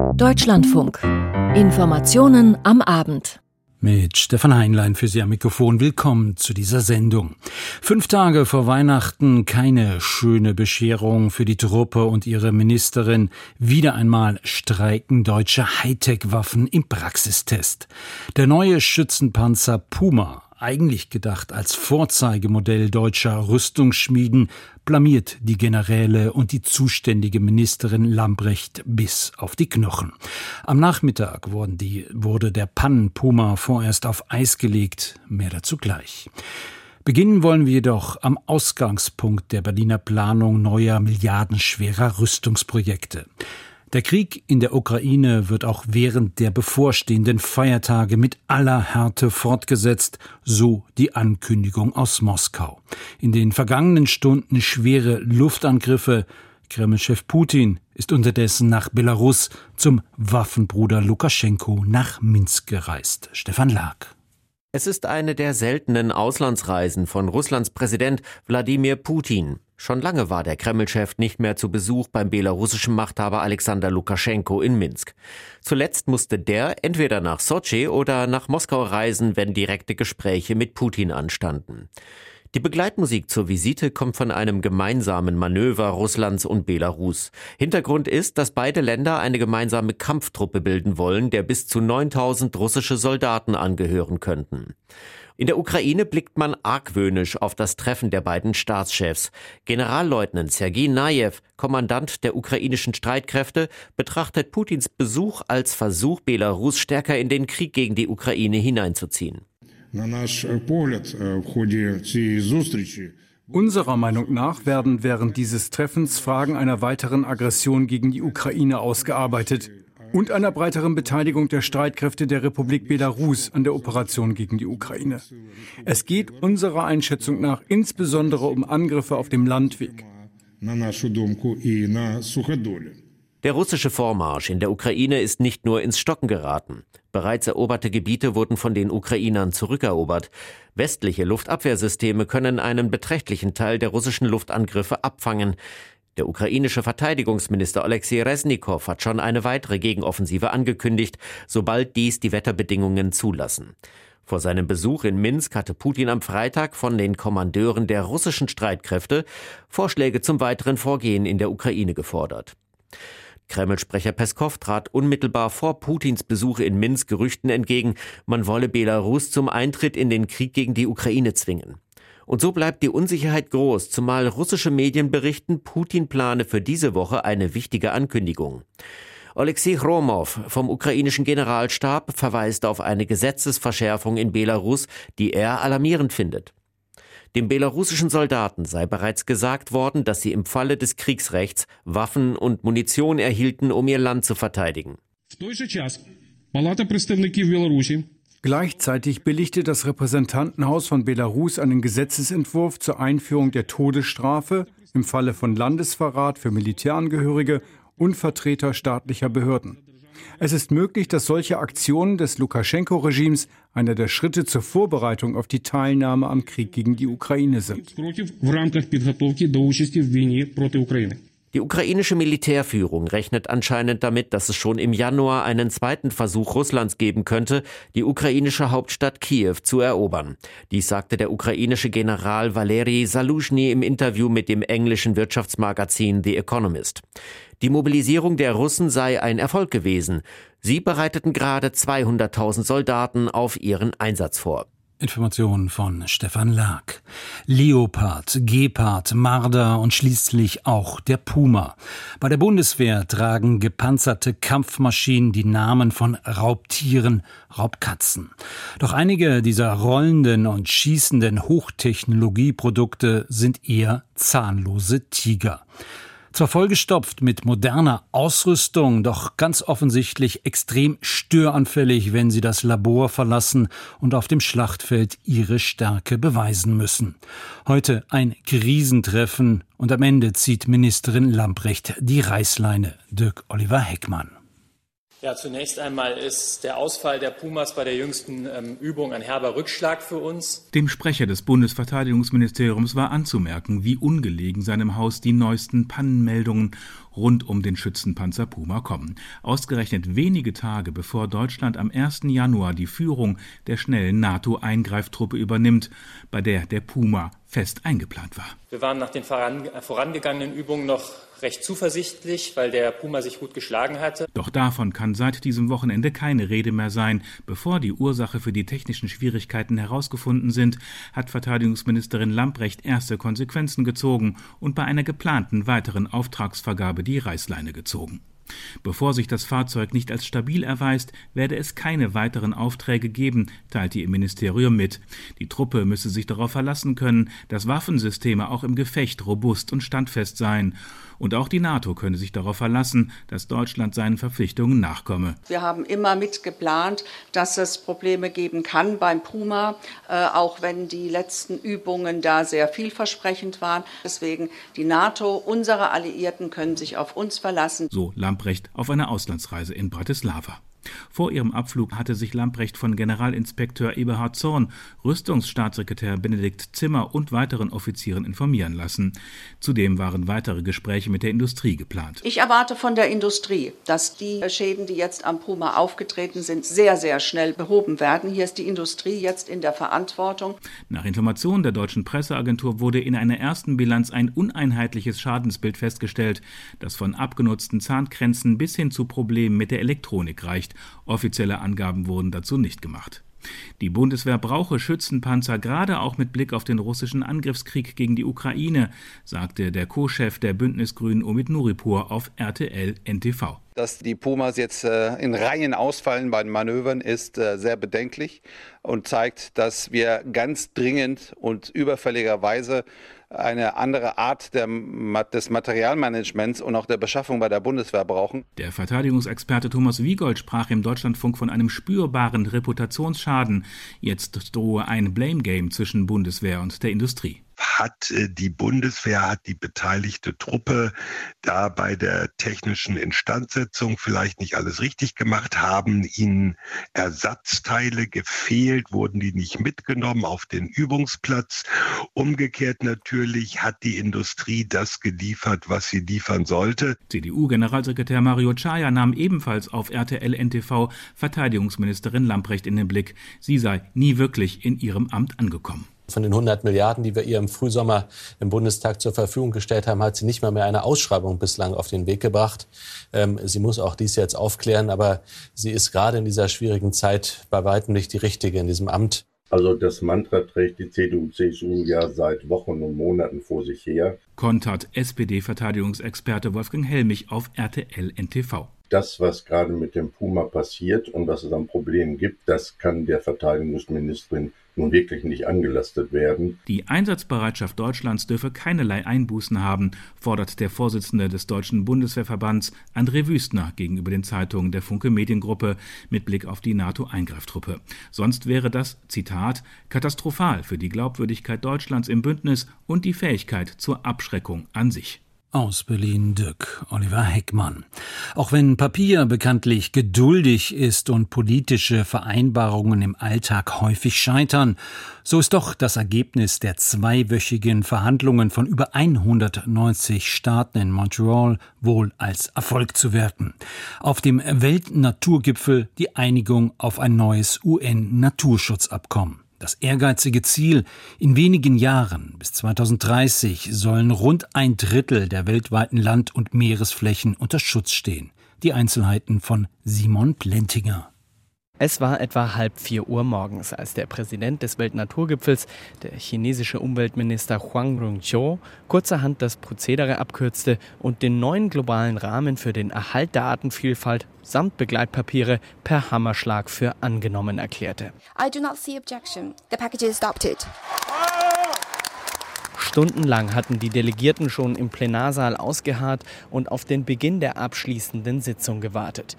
Deutschlandfunk. Informationen am Abend. Mit Stefan Heinlein für Sie am Mikrofon. Willkommen zu dieser Sendung. Fünf Tage vor Weihnachten keine schöne Bescherung für die Truppe und ihre Ministerin. Wieder einmal streiken deutsche Hightech-Waffen im Praxistest. Der neue Schützenpanzer Puma eigentlich gedacht als Vorzeigemodell deutscher Rüstungsschmieden, blamiert die Generäle und die zuständige Ministerin Lambrecht bis auf die Knochen. Am Nachmittag wurden die, wurde der Pannenpuma vorerst auf Eis gelegt, mehr dazu gleich. Beginnen wollen wir jedoch am Ausgangspunkt der Berliner Planung neuer milliardenschwerer Rüstungsprojekte. Der Krieg in der Ukraine wird auch während der bevorstehenden Feiertage mit aller Härte fortgesetzt, so die Ankündigung aus Moskau. In den vergangenen Stunden schwere Luftangriffe. Kremlchef Putin ist unterdessen nach Belarus zum Waffenbruder Lukaschenko nach Minsk gereist. Stefan Lag. Es ist eine der seltenen Auslandsreisen von Russlands Präsident Wladimir Putin. Schon lange war der Kreml-Chef nicht mehr zu Besuch beim belarussischen Machthaber Alexander Lukaschenko in Minsk. Zuletzt musste der entweder nach Sochi oder nach Moskau reisen, wenn direkte Gespräche mit Putin anstanden. Die Begleitmusik zur Visite kommt von einem gemeinsamen Manöver Russlands und Belarus. Hintergrund ist, dass beide Länder eine gemeinsame Kampftruppe bilden wollen, der bis zu 9000 russische Soldaten angehören könnten. In der Ukraine blickt man argwöhnisch auf das Treffen der beiden Staatschefs. Generalleutnant Sergei Najew, Kommandant der ukrainischen Streitkräfte, betrachtet Putins Besuch als Versuch, Belarus stärker in den Krieg gegen die Ukraine hineinzuziehen. Unserer Meinung nach werden während dieses Treffens Fragen einer weiteren Aggression gegen die Ukraine ausgearbeitet und einer breiteren Beteiligung der Streitkräfte der Republik Belarus an der Operation gegen die Ukraine. Es geht unserer Einschätzung nach insbesondere um Angriffe auf dem Landweg. Der russische Vormarsch in der Ukraine ist nicht nur ins Stocken geraten. Bereits eroberte Gebiete wurden von den Ukrainern zurückerobert. Westliche Luftabwehrsysteme können einen beträchtlichen Teil der russischen Luftangriffe abfangen. Der ukrainische Verteidigungsminister Alexei Resnikow hat schon eine weitere Gegenoffensive angekündigt, sobald dies die Wetterbedingungen zulassen. Vor seinem Besuch in Minsk hatte Putin am Freitag von den Kommandeuren der russischen Streitkräfte Vorschläge zum weiteren Vorgehen in der Ukraine gefordert. Kreml-Sprecher Peskow trat unmittelbar vor Putins Besuch in Minsk Gerüchten entgegen, man wolle Belarus zum Eintritt in den Krieg gegen die Ukraine zwingen. Und so bleibt die Unsicherheit groß, zumal russische Medien berichten, Putin plane für diese Woche eine wichtige Ankündigung. Alexei Chromov vom ukrainischen Generalstab verweist auf eine Gesetzesverschärfung in Belarus, die er alarmierend findet. Dem belarussischen Soldaten sei bereits gesagt worden, dass sie im Falle des Kriegsrechts Waffen und Munition erhielten, um ihr Land zu verteidigen. Gleichzeitig billigte das Repräsentantenhaus von Belarus einen Gesetzesentwurf zur Einführung der Todesstrafe im Falle von Landesverrat für Militärangehörige und Vertreter staatlicher Behörden. Es ist möglich, dass solche Aktionen des Lukaschenko-Regimes einer der Schritte zur Vorbereitung auf die Teilnahme am Krieg gegen die Ukraine sind. Die ukrainische Militärführung rechnet anscheinend damit, dass es schon im Januar einen zweiten Versuch Russlands geben könnte, die ukrainische Hauptstadt Kiew zu erobern. Dies sagte der ukrainische General Valery Saluzhny im Interview mit dem englischen Wirtschaftsmagazin The Economist. Die Mobilisierung der Russen sei ein Erfolg gewesen. Sie bereiteten gerade 200.000 Soldaten auf ihren Einsatz vor. Informationen von Stefan Lag. Leopard, Gepard, Marder und schließlich auch der Puma. Bei der Bundeswehr tragen gepanzerte Kampfmaschinen die Namen von Raubtieren, Raubkatzen. Doch einige dieser rollenden und schießenden Hochtechnologieprodukte sind eher zahnlose Tiger. Zwar vollgestopft mit moderner Ausrüstung, doch ganz offensichtlich extrem störanfällig, wenn sie das Labor verlassen und auf dem Schlachtfeld ihre Stärke beweisen müssen. Heute ein Krisentreffen und am Ende zieht Ministerin Lamprecht die Reißleine. Dirk Oliver Heckmann. Ja, zunächst einmal ist der Ausfall der Pumas bei der jüngsten ähm, Übung ein herber Rückschlag für uns. Dem Sprecher des Bundesverteidigungsministeriums war anzumerken, wie ungelegen seinem Haus die neuesten Pannenmeldungen rund um den Schützenpanzer Puma kommen. Ausgerechnet wenige Tage bevor Deutschland am 1. Januar die Führung der schnellen NATO-Eingreiftruppe übernimmt, bei der der Puma fest eingeplant war. Wir waren nach den vorangegangenen Übungen noch recht zuversichtlich, weil der Puma sich gut geschlagen hatte. Doch davon kann seit diesem Wochenende keine Rede mehr sein. Bevor die Ursache für die technischen Schwierigkeiten herausgefunden sind, hat Verteidigungsministerin Lamprecht erste Konsequenzen gezogen und bei einer geplanten weiteren Auftragsvergabe die Reißleine gezogen. Bevor sich das Fahrzeug nicht als stabil erweist, werde es keine weiteren Aufträge geben, teilte ihr Ministerium mit. Die Truppe müsse sich darauf verlassen können, dass Waffensysteme auch im Gefecht robust und standfest seien. Und auch die NATO könne sich darauf verlassen, dass Deutschland seinen Verpflichtungen nachkomme. Wir haben immer mitgeplant, dass es Probleme geben kann beim Puma, äh, auch wenn die letzten Übungen da sehr vielversprechend waren. Deswegen die NATO, unsere Alliierten können sich auf uns verlassen. So Lamprecht auf einer Auslandsreise in Bratislava. Vor ihrem Abflug hatte sich Lamprecht von Generalinspekteur Eberhard Zorn, Rüstungsstaatssekretär Benedikt Zimmer und weiteren Offizieren informieren lassen. Zudem waren weitere Gespräche mit der Industrie geplant. Ich erwarte von der Industrie, dass die Schäden, die jetzt am Puma aufgetreten sind, sehr, sehr schnell behoben werden. Hier ist die Industrie jetzt in der Verantwortung. Nach Informationen der deutschen Presseagentur wurde in einer ersten Bilanz ein uneinheitliches Schadensbild festgestellt, das von abgenutzten Zahnkränzen bis hin zu Problemen mit der Elektronik reicht nicht. Offizielle Angaben wurden dazu nicht gemacht. Die Bundeswehr brauche Schützenpanzer gerade auch mit Blick auf den russischen Angriffskrieg gegen die Ukraine, sagte der Co-Chef der Bündnisgrünen Omid Nuripur auf RTL NTV. Dass die Pumas jetzt äh, in Reihen ausfallen bei den Manövern, ist äh, sehr bedenklich und zeigt, dass wir ganz dringend und überfälligerweise eine andere Art der, des Materialmanagements und auch der Beschaffung bei der Bundeswehr brauchen. Der Verteidigungsexperte Thomas Wiegold sprach im Deutschlandfunk von einem spürbaren Reputationsschaden. Jetzt drohe ein Blame Game zwischen Bundeswehr und der Industrie hat äh, die Bundeswehr, hat die beteiligte Truppe da bei der technischen Instandsetzung vielleicht nicht alles richtig gemacht, haben ihnen Ersatzteile gefehlt, wurden die nicht mitgenommen auf den Übungsplatz. Umgekehrt natürlich hat die Industrie das geliefert, was sie liefern sollte. CDU-Generalsekretär Mario Chaya nahm ebenfalls auf RTL NTV Verteidigungsministerin Lamprecht in den Blick. Sie sei nie wirklich in ihrem Amt angekommen. Von den 100 Milliarden, die wir ihr im Frühsommer im Bundestag zur Verfügung gestellt haben, hat sie nicht mal mehr eine Ausschreibung bislang auf den Weg gebracht. Ähm, sie muss auch dies jetzt aufklären, aber sie ist gerade in dieser schwierigen Zeit bei weitem nicht die richtige in diesem Amt. Also das Mantra trägt die CDU-CSU ja seit Wochen und Monaten vor sich her. Kontert SPD-Verteidigungsexperte Wolfgang Helmich auf RTL NTV das, was gerade mit dem Puma passiert und was es an Problemen gibt, das kann der Verteidigungsministerin nun wirklich nicht angelastet werden. Die Einsatzbereitschaft Deutschlands dürfe keinerlei Einbußen haben, fordert der Vorsitzende des Deutschen Bundeswehrverbands André Wüstner gegenüber den Zeitungen der Funke Mediengruppe mit Blick auf die NATO-Eingreiftruppe. Sonst wäre das, Zitat, katastrophal für die Glaubwürdigkeit Deutschlands im Bündnis und die Fähigkeit zur Abschreckung an sich. Aus Berlin Dück, Oliver Heckmann. Auch wenn Papier bekanntlich geduldig ist und politische Vereinbarungen im Alltag häufig scheitern, so ist doch das Ergebnis der zweiwöchigen Verhandlungen von über 190 Staaten in Montreal wohl als Erfolg zu werten. Auf dem Weltnaturgipfel die Einigung auf ein neues UN-Naturschutzabkommen. Das ehrgeizige Ziel, in wenigen Jahren bis 2030 sollen rund ein Drittel der weltweiten Land- und Meeresflächen unter Schutz stehen. Die Einzelheiten von Simon Plentinger. Es war etwa halb vier Uhr morgens, als der Präsident des Weltnaturgipfels, der chinesische Umweltminister Huang Rongqiu, kurzerhand das Prozedere abkürzte und den neuen globalen Rahmen für den Erhalt der Artenvielfalt samt Begleitpapiere per Hammerschlag für angenommen erklärte. I do not see objection. The package is adopted. Stundenlang hatten die Delegierten schon im Plenarsaal ausgeharrt und auf den Beginn der abschließenden Sitzung gewartet.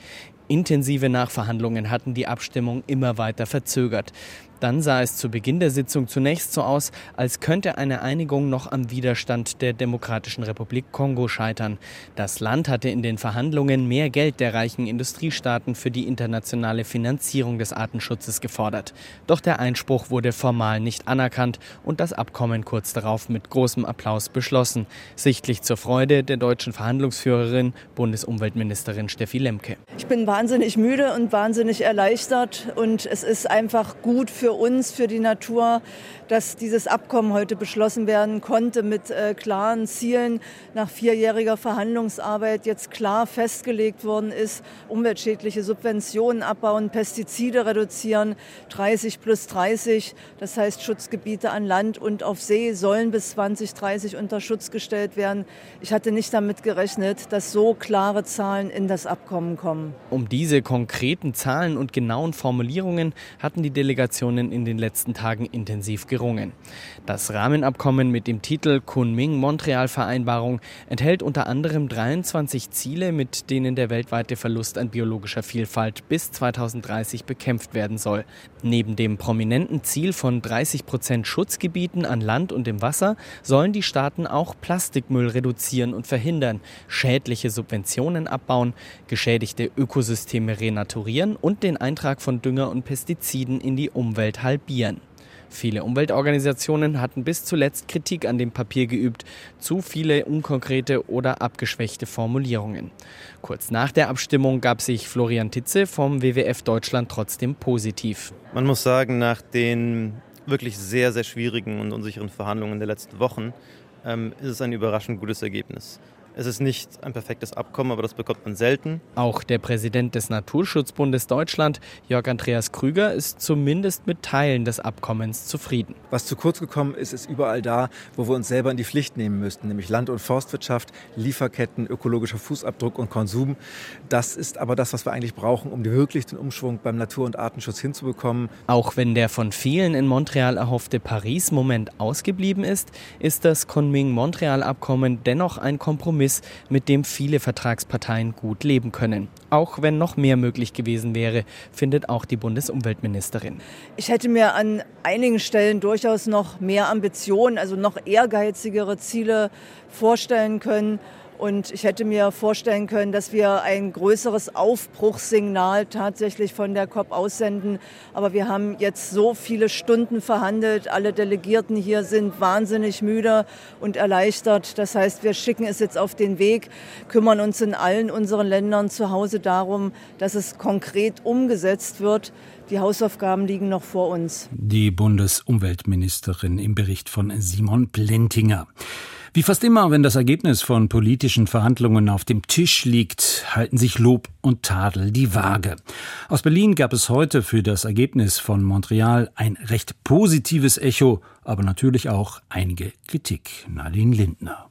Intensive Nachverhandlungen hatten die Abstimmung immer weiter verzögert. Dann sah es zu Beginn der Sitzung zunächst so aus, als könnte eine Einigung noch am Widerstand der Demokratischen Republik Kongo scheitern. Das Land hatte in den Verhandlungen mehr Geld der reichen Industriestaaten für die internationale Finanzierung des Artenschutzes gefordert. Doch der Einspruch wurde formal nicht anerkannt und das Abkommen kurz darauf mit großem Applaus beschlossen. Sichtlich zur Freude der deutschen Verhandlungsführerin, Bundesumweltministerin Steffi Lemke. Ich bin wahnsinnig müde und wahnsinnig erleichtert und es ist einfach gut für uns, für die Natur, dass dieses Abkommen heute beschlossen werden konnte mit äh, klaren Zielen nach vierjähriger Verhandlungsarbeit jetzt klar festgelegt worden ist, umweltschädliche Subventionen abbauen, Pestizide reduzieren, 30 plus 30, das heißt Schutzgebiete an Land und auf See sollen bis 2030 unter Schutz gestellt werden. Ich hatte nicht damit gerechnet, dass so klare Zahlen in das Abkommen kommen. Um diese konkreten Zahlen und genauen Formulierungen hatten die Delegationen in den letzten Tagen intensiv gerungen gerungen. Das Rahmenabkommen mit dem Titel Kunming-Montreal-Vereinbarung enthält unter anderem 23 Ziele, mit denen der weltweite Verlust an biologischer Vielfalt bis 2030 bekämpft werden soll. Neben dem prominenten Ziel von 30 Prozent Schutzgebieten an Land und im Wasser sollen die Staaten auch Plastikmüll reduzieren und verhindern, schädliche Subventionen abbauen, geschädigte Ökosysteme renaturieren und den Eintrag von Dünger und Pestiziden in die Umwelt halbieren. Viele Umweltorganisationen hatten bis zuletzt Kritik an dem Papier geübt, zu viele unkonkrete oder abgeschwächte Formulierungen. Kurz nach der Abstimmung gab sich Florian Titze vom WWF Deutschland trotzdem positiv. Man muss sagen, nach den wirklich sehr, sehr schwierigen und unsicheren Verhandlungen der letzten Wochen ähm, ist es ein überraschend gutes Ergebnis. Es ist nicht ein perfektes Abkommen, aber das bekommt man selten. Auch der Präsident des Naturschutzbundes Deutschland, Jörg Andreas Krüger, ist zumindest mit Teilen des Abkommens zufrieden. Was zu kurz gekommen ist, ist überall da, wo wir uns selber in die Pflicht nehmen müssten, nämlich Land- und Forstwirtschaft, Lieferketten, ökologischer Fußabdruck und Konsum. Das ist aber das, was wir eigentlich brauchen, um wirklich den Umschwung beim Natur- und Artenschutz hinzubekommen. Auch wenn der von vielen in Montreal erhoffte Paris-Moment ausgeblieben ist, ist das Kunming-Montreal-Abkommen dennoch ein Kompromiss Kompromiss, mit dem viele Vertragsparteien gut leben können. Auch wenn noch mehr möglich gewesen wäre, findet auch die Bundesumweltministerin. Ich hätte mir an einigen Stellen durchaus noch mehr Ambitionen, also noch ehrgeizigere Ziele vorstellen können. Und ich hätte mir vorstellen können, dass wir ein größeres Aufbruchssignal tatsächlich von der COP aussenden. Aber wir haben jetzt so viele Stunden verhandelt. Alle Delegierten hier sind wahnsinnig müde und erleichtert. Das heißt, wir schicken es jetzt auf den Weg, kümmern uns in allen unseren Ländern zu Hause darum, dass es konkret umgesetzt wird. Die Hausaufgaben liegen noch vor uns. Die Bundesumweltministerin im Bericht von Simon Plentinger. Wie fast immer, wenn das Ergebnis von politischen Verhandlungen auf dem Tisch liegt, halten sich Lob und Tadel die Waage. Aus Berlin gab es heute für das Ergebnis von Montreal ein recht positives Echo, aber natürlich auch einige Kritik. Nadine Lindner.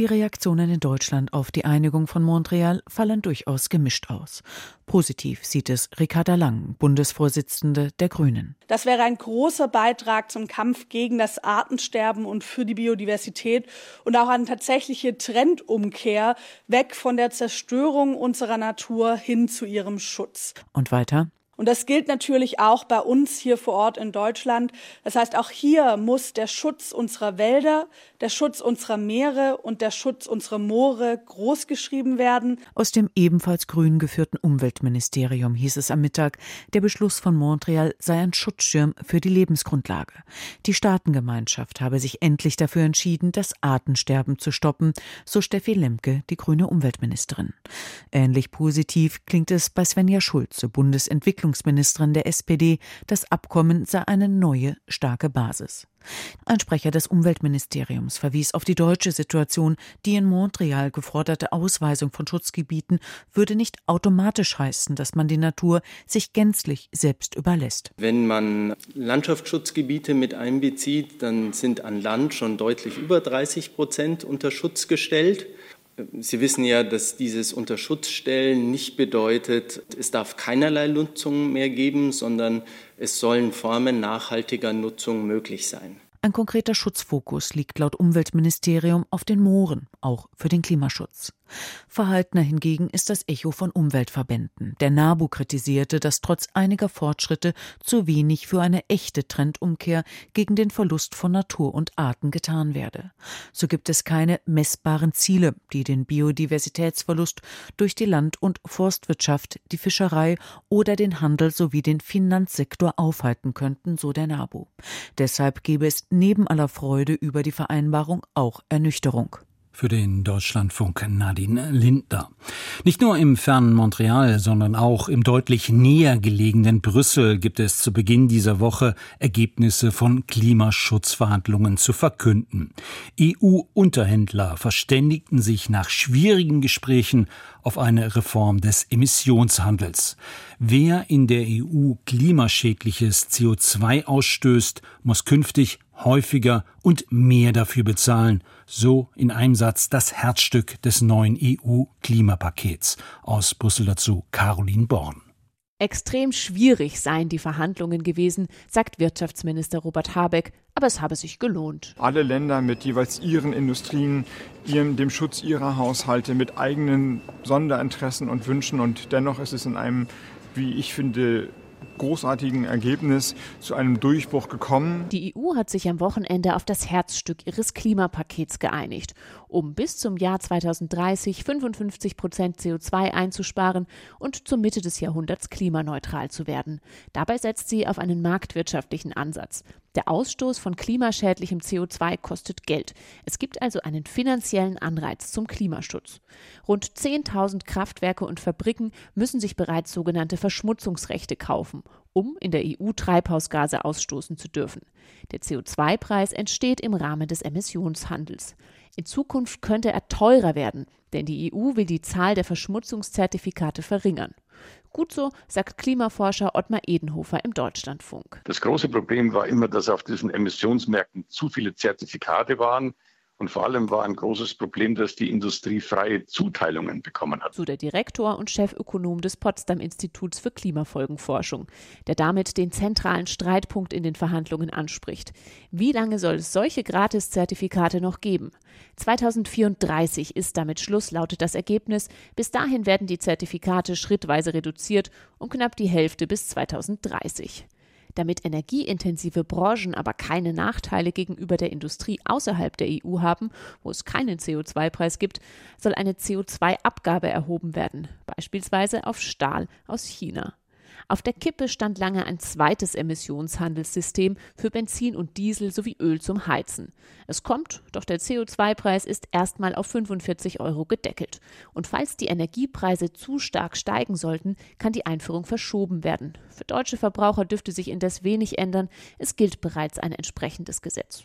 Die Reaktionen in Deutschland auf die Einigung von Montreal fallen durchaus gemischt aus. Positiv sieht es Ricarda Lang, Bundesvorsitzende der Grünen. Das wäre ein großer Beitrag zum Kampf gegen das Artensterben und für die Biodiversität und auch eine tatsächliche Trendumkehr weg von der Zerstörung unserer Natur hin zu ihrem Schutz. Und weiter? Und das gilt natürlich auch bei uns hier vor Ort in Deutschland. Das heißt, auch hier muss der Schutz unserer Wälder, der Schutz unserer Meere und der Schutz unserer Moore großgeschrieben werden. Aus dem ebenfalls grün geführten Umweltministerium hieß es am Mittag, der Beschluss von Montreal sei ein Schutzschirm für die Lebensgrundlage. Die Staatengemeinschaft habe sich endlich dafür entschieden, das Artensterben zu stoppen, so Steffi Lemke, die grüne Umweltministerin. Ähnlich positiv klingt es bei Svenja Schulze, Bundesentwicklung Verteidigungsministerin der SPD, das Abkommen sei eine neue, starke Basis. Ein Sprecher des Umweltministeriums verwies auf die deutsche Situation, die in Montreal geforderte Ausweisung von Schutzgebieten würde nicht automatisch heißen, dass man die Natur sich gänzlich selbst überlässt. Wenn man Landschaftsschutzgebiete mit einbezieht, dann sind an Land schon deutlich über 30 Prozent unter Schutz gestellt. Sie wissen ja, dass dieses Unterschutzstellen nicht bedeutet, es darf keinerlei Nutzung mehr geben, sondern es sollen Formen nachhaltiger Nutzung möglich sein. Ein konkreter Schutzfokus liegt laut Umweltministerium auf den Mooren, auch für den Klimaschutz. Verhaltener hingegen ist das Echo von Umweltverbänden. Der NABU kritisierte, dass trotz einiger Fortschritte zu wenig für eine echte Trendumkehr gegen den Verlust von Natur und Arten getan werde. So gibt es keine messbaren Ziele, die den Biodiversitätsverlust durch die Land- und Forstwirtschaft, die Fischerei oder den Handel sowie den Finanzsektor aufhalten könnten, so der NABU. Deshalb gebe es neben aller Freude über die Vereinbarung auch Ernüchterung für den Deutschlandfunk Nadine Lindner. Nicht nur im fernen Montreal, sondern auch im deutlich näher gelegenen Brüssel gibt es zu Beginn dieser Woche Ergebnisse von Klimaschutzverhandlungen zu verkünden. EU-Unterhändler verständigten sich nach schwierigen Gesprächen auf eine Reform des Emissionshandels. Wer in der EU klimaschädliches CO2 ausstößt, muss künftig häufiger und mehr dafür bezahlen. So in einem Satz das Herzstück des neuen EU-Klimapakets. Aus Brüssel dazu Caroline Born. Extrem schwierig seien die Verhandlungen gewesen, sagt Wirtschaftsminister Robert Habeck, aber es habe sich gelohnt. Alle Länder mit jeweils ihren Industrien, ihrem, dem Schutz ihrer Haushalte, mit eigenen Sonderinteressen und Wünschen und dennoch ist es in einem, wie ich finde, großartigen Ergebnis zu einem Durchbruch gekommen. Die EU hat sich am Wochenende auf das Herzstück ihres Klimapakets geeinigt, um bis zum Jahr 2030 55 Prozent CO2 einzusparen und zur Mitte des Jahrhunderts klimaneutral zu werden. Dabei setzt sie auf einen marktwirtschaftlichen Ansatz. Der Ausstoß von klimaschädlichem CO2 kostet Geld. Es gibt also einen finanziellen Anreiz zum Klimaschutz. Rund 10.000 Kraftwerke und Fabriken müssen sich bereits sogenannte Verschmutzungsrechte kaufen, um in der EU Treibhausgase ausstoßen zu dürfen. Der CO2-Preis entsteht im Rahmen des Emissionshandels. In Zukunft könnte er teurer werden, denn die EU will die Zahl der Verschmutzungszertifikate verringern. Gut so, sagt Klimaforscher Ottmar Edenhofer im Deutschlandfunk. Das große Problem war immer, dass auf diesen Emissionsmärkten zu viele Zertifikate waren. Und vor allem war ein großes Problem, dass die Industrie freie Zuteilungen bekommen hat. So der Direktor und Chefökonom des Potsdam Instituts für Klimafolgenforschung, der damit den zentralen Streitpunkt in den Verhandlungen anspricht. Wie lange soll es solche Gratiszertifikate noch geben? 2034 ist damit Schluss, lautet das Ergebnis. Bis dahin werden die Zertifikate schrittweise reduziert um knapp die Hälfte bis 2030. Damit energieintensive Branchen aber keine Nachteile gegenüber der Industrie außerhalb der EU haben, wo es keinen CO2-Preis gibt, soll eine CO2-Abgabe erhoben werden, beispielsweise auf Stahl aus China. Auf der Kippe stand lange ein zweites Emissionshandelssystem für Benzin und Diesel sowie Öl zum Heizen. Es kommt, doch der CO2-Preis ist erstmal auf 45 Euro gedeckelt. Und falls die Energiepreise zu stark steigen sollten, kann die Einführung verschoben werden. Für deutsche Verbraucher dürfte sich indes wenig ändern. Es gilt bereits ein entsprechendes Gesetz.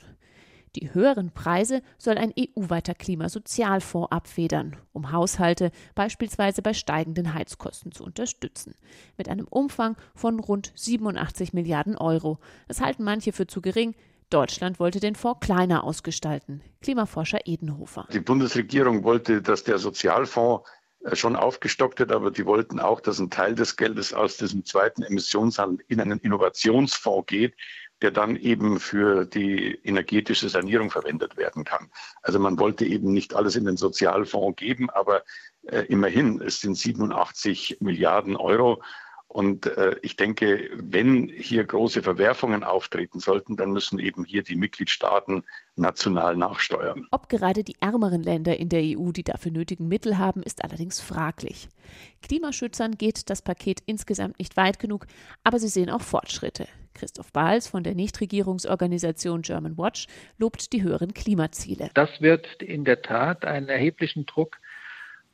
Die höheren Preise soll ein EU-weiter Klimasozialfonds abfedern, um Haushalte beispielsweise bei steigenden Heizkosten zu unterstützen. Mit einem Umfang von rund 87 Milliarden Euro. Das halten manche für zu gering. Deutschland wollte den Fonds kleiner ausgestalten. Klimaforscher Edenhofer. Die Bundesregierung wollte, dass der Sozialfonds äh, schon aufgestockt wird, aber die wollten auch, dass ein Teil des Geldes aus diesem zweiten Emissionshandel in einen Innovationsfonds geht, der dann eben für die energetische Sanierung verwendet werden kann. Also man wollte eben nicht alles in den Sozialfonds geben, aber äh, immerhin, es sind 87 Milliarden Euro. Und äh, ich denke, wenn hier große Verwerfungen auftreten sollten, dann müssen eben hier die Mitgliedstaaten national nachsteuern. Ob gerade die ärmeren Länder in der EU die dafür nötigen Mittel haben, ist allerdings fraglich. Klimaschützern geht das Paket insgesamt nicht weit genug, aber sie sehen auch Fortschritte. Christoph Bahls von der Nichtregierungsorganisation German Watch lobt die höheren Klimaziele. Das wird in der Tat einen erheblichen Druck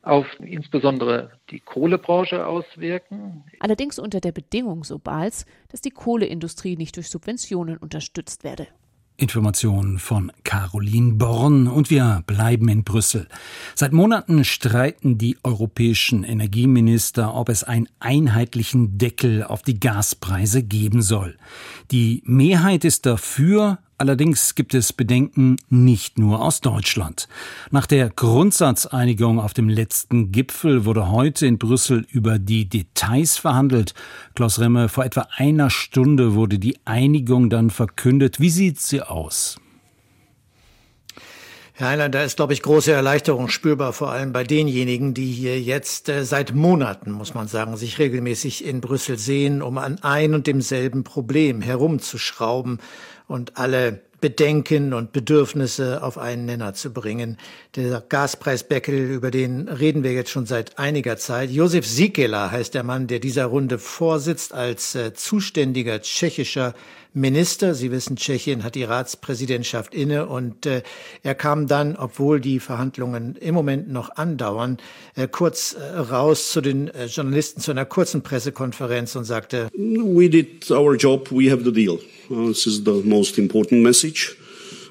auf insbesondere die Kohlebranche auswirken. Allerdings unter der Bedingung, so Bahls, dass die Kohleindustrie nicht durch Subventionen unterstützt werde. Informationen von Caroline Born und wir bleiben in Brüssel. Seit Monaten streiten die europäischen Energieminister, ob es einen einheitlichen Deckel auf die Gaspreise geben soll. Die Mehrheit ist dafür, Allerdings gibt es Bedenken nicht nur aus Deutschland. Nach der Grundsatzeinigung auf dem letzten Gipfel wurde heute in Brüssel über die Details verhandelt. Klaus Remme, vor etwa einer Stunde wurde die Einigung dann verkündet. Wie sieht sie aus? Herr Heinlein, da ist, glaube ich, große Erleichterung spürbar, vor allem bei denjenigen, die hier jetzt äh, seit Monaten, muss man sagen, sich regelmäßig in Brüssel sehen, um an ein und demselben Problem herumzuschrauben und alle Bedenken und Bedürfnisse auf einen Nenner zu bringen. Der Gaspreisbeckel, über den reden wir jetzt schon seit einiger Zeit. Josef Sikela heißt der Mann, der dieser Runde vorsitzt als äh, zuständiger tschechischer Minister. Sie wissen, Tschechien hat die Ratspräsidentschaft inne und äh, er kam dann, obwohl die Verhandlungen im Moment noch andauern, äh, kurz äh, raus zu den äh, Journalisten zu einer kurzen Pressekonferenz und sagte, We did our job, we have the deal. Uh, this is the most important message.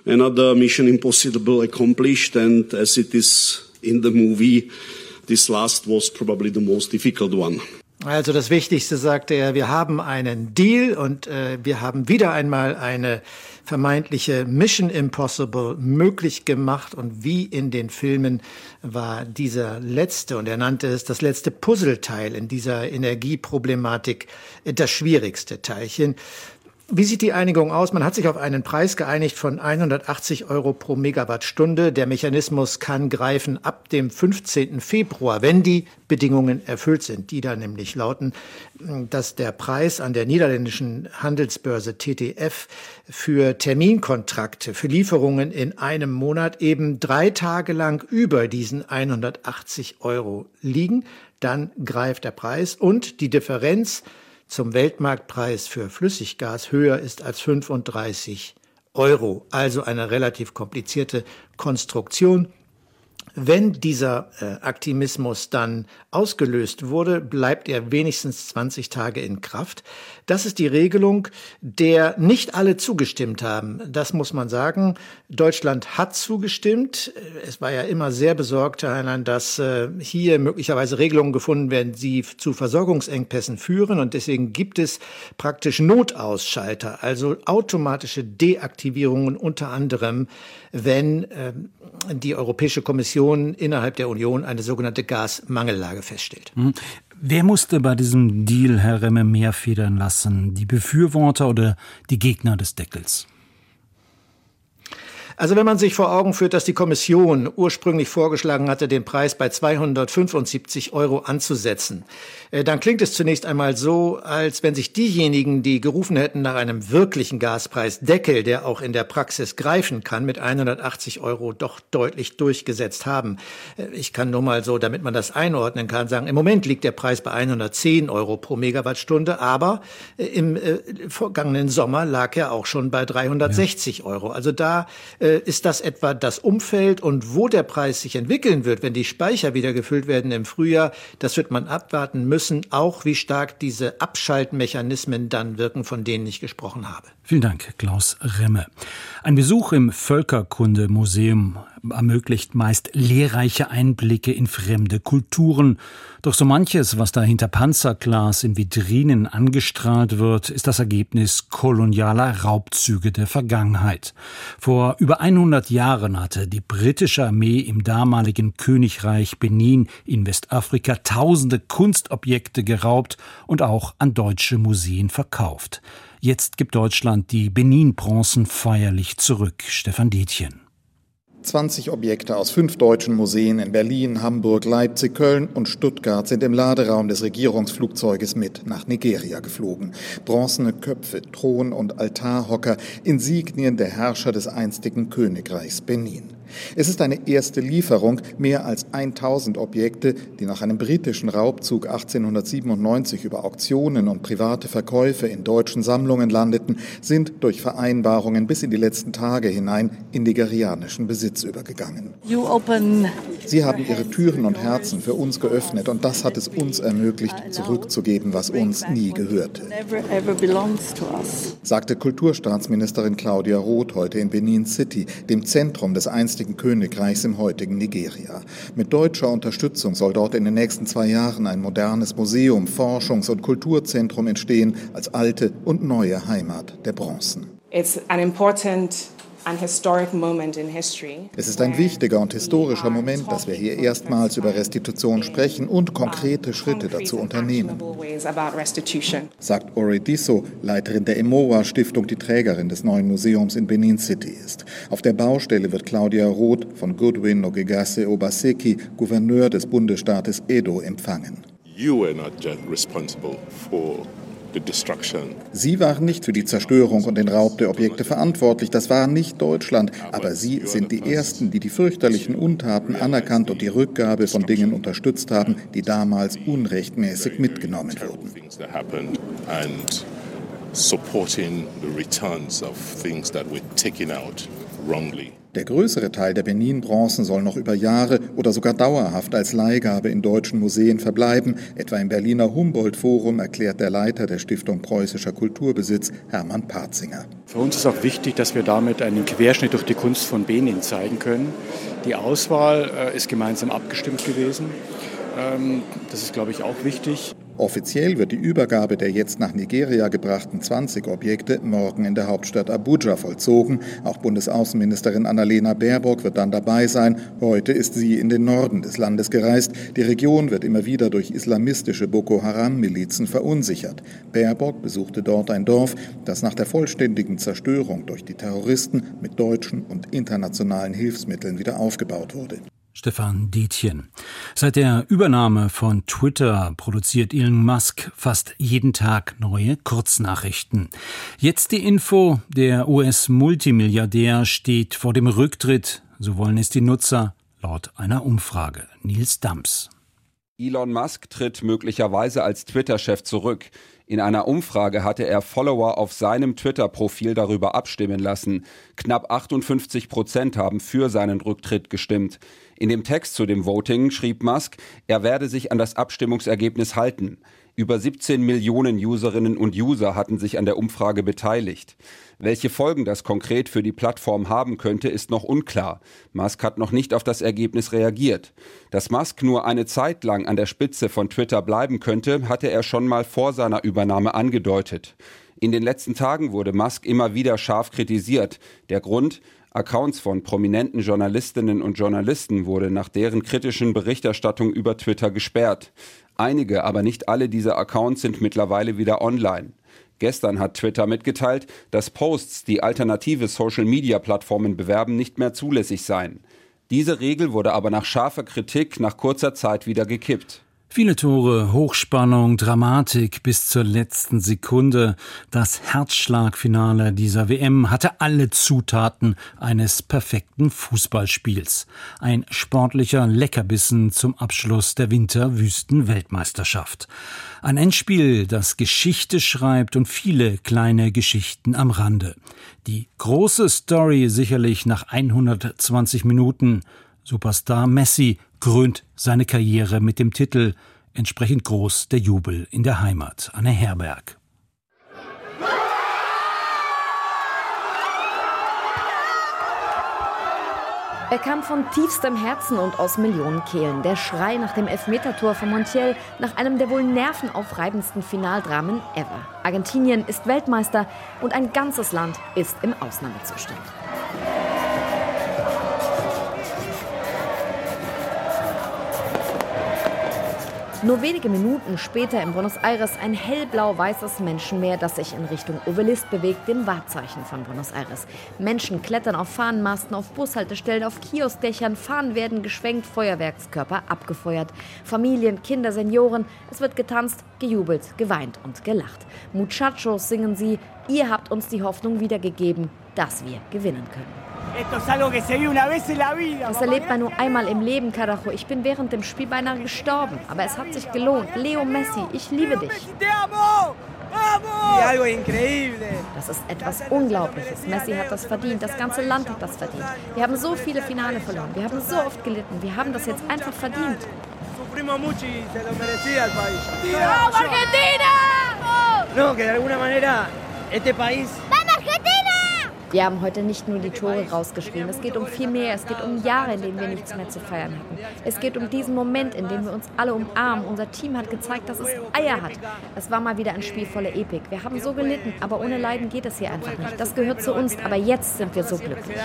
Another mission impossible accomplished and as it is in the movie, this last was probably the most difficult one. Also das Wichtigste sagte er, wir haben einen Deal und äh, wir haben wieder einmal eine vermeintliche Mission Impossible möglich gemacht und wie in den Filmen war dieser letzte, und er nannte es das letzte Puzzleteil in dieser Energieproblematik das schwierigste Teilchen. Wie sieht die Einigung aus? Man hat sich auf einen Preis geeinigt von 180 Euro pro Megawattstunde. Der Mechanismus kann greifen ab dem 15. Februar, wenn die Bedingungen erfüllt sind, die da nämlich lauten, dass der Preis an der niederländischen Handelsbörse TTF für Terminkontrakte, für Lieferungen in einem Monat eben drei Tage lang über diesen 180 Euro liegen. Dann greift der Preis und die Differenz zum Weltmarktpreis für Flüssiggas höher ist als 35 Euro. Also eine relativ komplizierte Konstruktion. Wenn dieser äh, Aktivismus dann ausgelöst wurde, bleibt er wenigstens 20 Tage in Kraft. Das ist die Regelung, der nicht alle zugestimmt haben. Das muss man sagen. Deutschland hat zugestimmt. Es war ja immer sehr besorgt, Herr Heinlein, dass äh, hier möglicherweise Regelungen gefunden werden, die zu Versorgungsengpässen führen. Und deswegen gibt es praktisch Notausschalter, also automatische Deaktivierungen unter anderem, wenn äh, die Europäische Kommission innerhalb der Union eine sogenannte Gasmangellage feststellt. Hm. Wer musste bei diesem Deal, Herr Remme, mehr federn lassen? Die Befürworter oder die Gegner des Deckels? Also wenn man sich vor Augen führt, dass die Kommission ursprünglich vorgeschlagen hatte, den Preis bei 275 Euro anzusetzen, äh, dann klingt es zunächst einmal so, als wenn sich diejenigen, die gerufen hätten nach einem wirklichen Gaspreisdeckel, der auch in der Praxis greifen kann, mit 180 Euro doch deutlich durchgesetzt haben. Äh, ich kann nur mal so, damit man das einordnen kann, sagen, im Moment liegt der Preis bei 110 Euro pro Megawattstunde, aber äh, im vergangenen Sommer lag er auch schon bei 360 ja. Euro. Also da ist das etwa das Umfeld und wo der Preis sich entwickeln wird, wenn die Speicher wieder gefüllt werden im Frühjahr, das wird man abwarten müssen müssen, auch wie stark diese Abschaltmechanismen dann wirken, von denen ich gesprochen habe. Vielen Dank, Klaus Remme. Ein Besuch im Völkerkundemuseum ermöglicht meist lehrreiche Einblicke in fremde Kulturen. Doch so manches, was da hinter Panzerglas in Vitrinen angestrahlt wird, ist das Ergebnis kolonialer Raubzüge der Vergangenheit. Vor über 100 Jahren hatte die britische Armee im damaligen Königreich Benin in Westafrika tausende Kunstobjekte geraubt und auch an deutsche Museen verkauft. Jetzt gibt Deutschland die Benin-Bronzen feierlich zurück. Stefan Dietjen. 20 Objekte aus fünf deutschen Museen in Berlin, Hamburg, Leipzig, Köln und Stuttgart sind im Laderaum des Regierungsflugzeuges mit nach Nigeria geflogen. Bronzene Köpfe, Thron- und Altarhocker, Insignien der Herrscher des einstigen Königreichs Benin. Es ist eine erste Lieferung. Mehr als 1000 Objekte, die nach einem britischen Raubzug 1897 über Auktionen und private Verkäufe in deutschen Sammlungen landeten, sind durch Vereinbarungen bis in die letzten Tage hinein in nigerianischen Besitz übergegangen. Sie haben ihre Türen und Herzen für uns geöffnet und das hat es uns ermöglicht, zurückzugeben, was uns nie gehörte. Sagte Kulturstaatsministerin Claudia Roth heute in Benin City, dem Zentrum des einstigen einstigen Königreichs im heutigen Nigeria. Mit deutscher Unterstützung soll dort in den nächsten zwei Jahren ein modernes Museum, Forschungs- und Kulturzentrum entstehen als alte und neue Heimat der Bronzen. It's an important Es ist ein wichtiger und historischer Moment, dass wir hier erstmals über Restitution sprechen und konkrete Schritte dazu unternehmen, sagt Ori Disso, Leiterin der Emoa Stiftung, die Trägerin des neuen Museums in Benin City ist. Auf der Baustelle wird Claudia Roth von Goodwin Nogegase Obaseki, Gouverneur des Bundesstaates Edo, empfangen. You were not responsible for Sie waren nicht für die Zerstörung und den Raub der Objekte verantwortlich, das war nicht Deutschland, aber Sie sind die Ersten, die die fürchterlichen Untaten anerkannt und die Rückgabe von Dingen unterstützt haben, die damals unrechtmäßig mitgenommen wurden. supporting the returns of things that were taken out wrongly. Der größere Teil der Benin-Bronzen soll noch über Jahre oder sogar dauerhaft als Leihgabe in deutschen Museen verbleiben. Etwa im Berliner Humboldt-Forum erklärt der Leiter der Stiftung Preußischer Kulturbesitz, Hermann Parzinger. Für uns ist auch wichtig, dass wir damit einen Querschnitt durch die Kunst von Benin zeigen können. Die Auswahl äh, ist gemeinsam abgestimmt gewesen. Ähm, das ist, glaube ich, auch wichtig. Offiziell wird die Übergabe der jetzt nach Nigeria gebrachten 20 Objekte morgen in der Hauptstadt Abuja vollzogen. Auch Bundesaußenministerin Annalena Baerbock wird dann dabei sein. Heute ist sie in den Norden des Landes gereist. Die Region wird immer wieder durch islamistische Boko Haram-Milizen verunsichert. Baerbock besuchte dort ein Dorf, das nach der vollständigen Zerstörung durch die Terroristen mit deutschen und internationalen Hilfsmitteln wieder aufgebaut wurde. Stefan Dietjen. Seit der Übernahme von Twitter produziert Elon Musk fast jeden Tag neue Kurznachrichten. Jetzt die Info, der US-Multimilliardär steht vor dem Rücktritt, so wollen es die Nutzer, laut einer Umfrage. Nils Dams. Elon Musk tritt möglicherweise als Twitter-Chef zurück. In einer Umfrage hatte er Follower auf seinem Twitter-Profil darüber abstimmen lassen. Knapp 58 Prozent haben für seinen Rücktritt gestimmt. In dem Text zu dem Voting schrieb Musk, er werde sich an das Abstimmungsergebnis halten. Über 17 Millionen Userinnen und User hatten sich an der Umfrage beteiligt. Welche Folgen das konkret für die Plattform haben könnte, ist noch unklar. Musk hat noch nicht auf das Ergebnis reagiert. Dass Musk nur eine Zeit lang an der Spitze von Twitter bleiben könnte, hatte er schon mal vor seiner Übernahme angedeutet. In den letzten Tagen wurde Musk immer wieder scharf kritisiert. Der Grund, Accounts von prominenten Journalistinnen und Journalisten wurde nach deren kritischen Berichterstattung über Twitter gesperrt. Einige, aber nicht alle dieser Accounts sind mittlerweile wieder online. Gestern hat Twitter mitgeteilt, dass Posts, die alternative Social-Media-Plattformen bewerben, nicht mehr zulässig seien. Diese Regel wurde aber nach scharfer Kritik nach kurzer Zeit wieder gekippt. Viele Tore, Hochspannung, Dramatik bis zur letzten Sekunde. Das Herzschlagfinale dieser WM hatte alle Zutaten eines perfekten Fußballspiels. Ein sportlicher Leckerbissen zum Abschluss der Winterwüsten-Weltmeisterschaft. Ein Endspiel, das Geschichte schreibt und viele kleine Geschichten am Rande. Die große Story sicherlich nach 120 Minuten. Superstar Messi krönt seine Karriere mit dem Titel Entsprechend groß der Jubel in der Heimat. Anne Herberg. Er kam von tiefstem Herzen und aus Millionen Kehlen. Der Schrei nach dem Elfmetertor von Montiel, nach einem der wohl nervenaufreibendsten Finaldramen ever. Argentinien ist Weltmeister und ein ganzes Land ist im Ausnahmezustand. Nur wenige Minuten später in Buenos Aires ein hellblau-weißes Menschenmeer, das sich in Richtung Ovelist bewegt, dem Wahrzeichen von Buenos Aires. Menschen klettern auf Fahnenmasten, auf Bushaltestellen, auf Kioskdächern, Fahnen werden geschwenkt, Feuerwerkskörper abgefeuert. Familien, Kinder, Senioren, es wird getanzt, gejubelt, geweint und gelacht. Muchachos singen sie, ihr habt uns die Hoffnung wiedergegeben, dass wir gewinnen können. Das erlebt man nur einmal im Leben, Carajo. Ich bin während dem Spiel beinahe gestorben, aber es hat sich gelohnt. Leo Messi, ich liebe dich. Das ist etwas Unglaubliches. Messi hat das verdient, das ganze Land hat das verdient. Wir haben so viele Finale verloren, wir haben so oft gelitten, wir haben das jetzt einfach verdient. Argentina! No, que de alguna manera este país Wir haben heute nicht nur die Tore rausgeschrien. Es geht um viel mehr. Es geht um Jahre, in denen wir nichts mehr zu feiern hatten. Es geht um diesen Moment, in dem wir uns alle umarmen. Unser Team hat gezeigt, dass es Eier hat. Es war mal wieder ein Spiel voller Epik. Wir haben so gelitten, aber ohne Leiden geht es hier einfach nicht. Das gehört zu uns, aber jetzt sind wir so glücklich.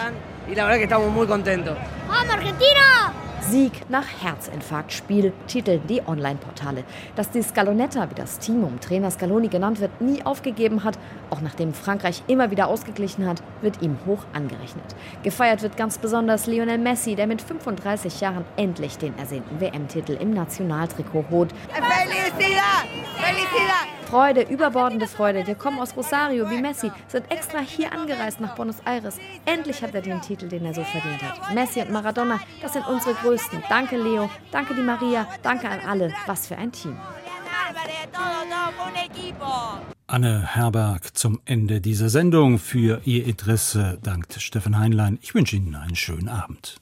¡Vamos, Argentina! Sieg nach Herzinfarkt Spiel titeln die Online-Portale. Dass die Scalonetta, wie das Team um Trainer Scaloni genannt wird, nie aufgegeben hat, auch nachdem Frankreich immer wieder ausgeglichen hat, wird ihm hoch angerechnet. Gefeiert wird ganz besonders Lionel Messi, der mit 35 Jahren endlich den ersehnten WM-Titel im Nationaltrikot holt. ¡Felicidad! ¡Felicidad! Freude, überbordende Freude. Wir kommen aus Rosario wie Messi, sind extra hier angereist nach Buenos Aires. Endlich hat er den Titel, den er so verdient hat. Messi und Maradona, das sind unsere Größten. Danke Leo, danke die Maria, danke an alle. Was für ein Team. Anne Herberg zum Ende dieser Sendung. Für Ihr Interesse dankt Steffen Heinlein. Ich wünsche Ihnen einen schönen Abend.